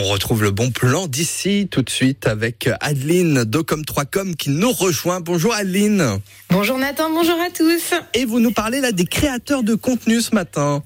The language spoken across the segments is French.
On retrouve le bon plan d'ici tout de suite avec Adeline d'Ocom3Com qui nous rejoint. Bonjour Adeline. Bonjour Nathan, bonjour à tous. Et vous nous parlez là des créateurs de contenu ce matin.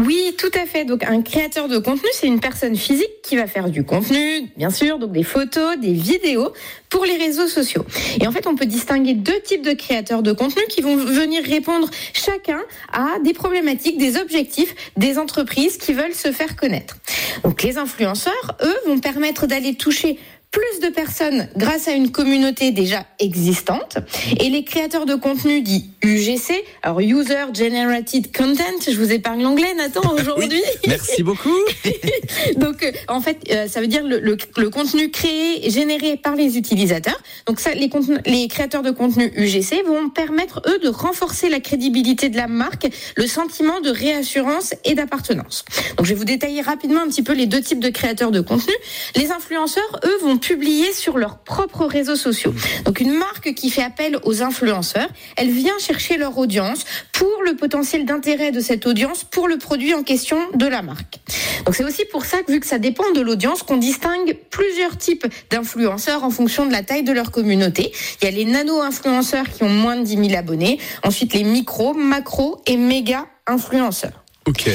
Oui, tout à fait. Donc un créateur de contenu, c'est une personne physique qui va faire du contenu, bien sûr, donc des photos, des vidéos pour les réseaux sociaux. Et en fait, on peut distinguer deux types de créateurs de contenu qui vont venir répondre chacun à des problématiques, des objectifs des entreprises qui veulent se faire connaître. Donc les influenceurs, eux, vont permettre d'aller toucher plus de personnes grâce à une communauté déjà existante. Et les créateurs de contenu dits UGC, alors User Generated Content, je vous épargne l'anglais Nathan aujourd'hui. merci beaucoup. Donc euh, en fait, euh, ça veut dire le, le, le, contenu créé généré par les utilisateurs. Donc ça, les, les créateurs de contenu UGC vont permettre eux de renforcer la crédibilité de la marque, le sentiment de réassurance et d'appartenance. Donc je vais vous détailler rapidement un petit peu les deux types de créateurs de contenu. Les influenceurs, eux, vont publier sur leurs propres réseaux sociaux. Donc une marque qui fait appel aux influenceurs, elle vient chercher leur audience pour le potentiel d'intérêt de cette audience pour le produit en question de la marque. Donc c'est aussi pour ça que vu que ça dépend de l'audience qu'on distingue plusieurs types d'influenceurs en fonction de la taille de leur communauté. Il y a les nano-influenceurs qui ont moins de 10 000 abonnés, ensuite les micro, macro et méga influenceurs. Ok.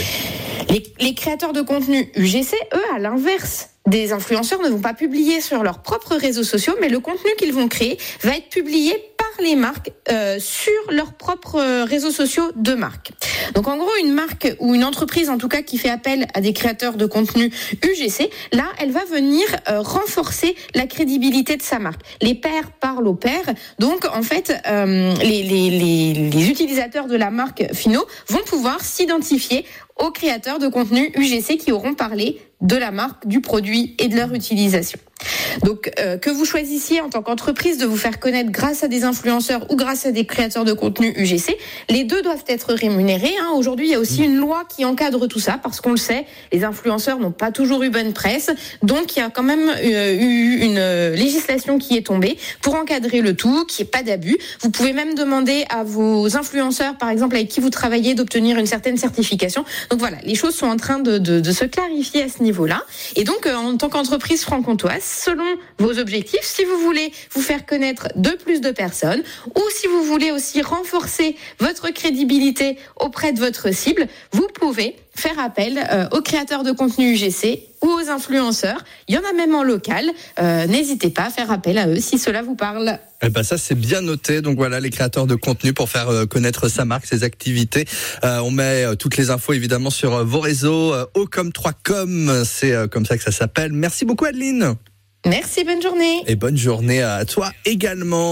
Les, les créateurs de contenu UGC, eux, à l'inverse, des influenceurs ne vont pas publier sur leurs propres réseaux sociaux, mais le contenu qu'ils vont créer va être publié les marques euh, sur leurs propres réseaux sociaux de marque. Donc en gros, une marque ou une entreprise en tout cas qui fait appel à des créateurs de contenu UGC, là, elle va venir euh, renforcer la crédibilité de sa marque. Les pairs parlent aux pairs, donc en fait, euh, les, les utilisateurs de la marque finaux vont pouvoir s'identifier aux créateurs de contenu UGC qui auront parlé de la marque, du produit et de leur utilisation. Donc euh, que vous choisissiez en tant qu'entreprise de vous faire connaître grâce à des influenceurs ou grâce à des créateurs de contenu UGC, les deux doivent être rémunérés. Hein. Aujourd'hui, il y a aussi une loi qui encadre tout ça parce qu'on le sait, les influenceurs n'ont pas toujours eu bonne presse, donc il y a quand même euh, eu une législation qui est tombée pour encadrer le tout, qui est pas d'abus. Vous pouvez même demander à vos influenceurs, par exemple avec qui vous travaillez, d'obtenir une certaine certification. Donc voilà, les choses sont en train de, de, de se clarifier à ce niveau-là. Et donc euh, en tant qu'entreprise franc-comtoise, selon vos objectifs, si vous voulez vous faire connaître de plus de personnes ou si vous voulez aussi renforcer votre crédibilité auprès de votre cible, vous pouvez faire appel euh, aux créateurs de contenu UGC ou aux influenceurs. Il y en a même en local. Euh, N'hésitez pas à faire appel à eux si cela vous parle. Eh ben ça c'est bien noté. Donc voilà les créateurs de contenu pour faire euh, connaître sa marque, ses activités. On met toutes les infos évidemment sur vos réseaux. Euh, Ocom3com, c'est euh, comme ça que ça s'appelle. Merci beaucoup Adeline. Merci, bonne journée. Et bonne journée à toi également.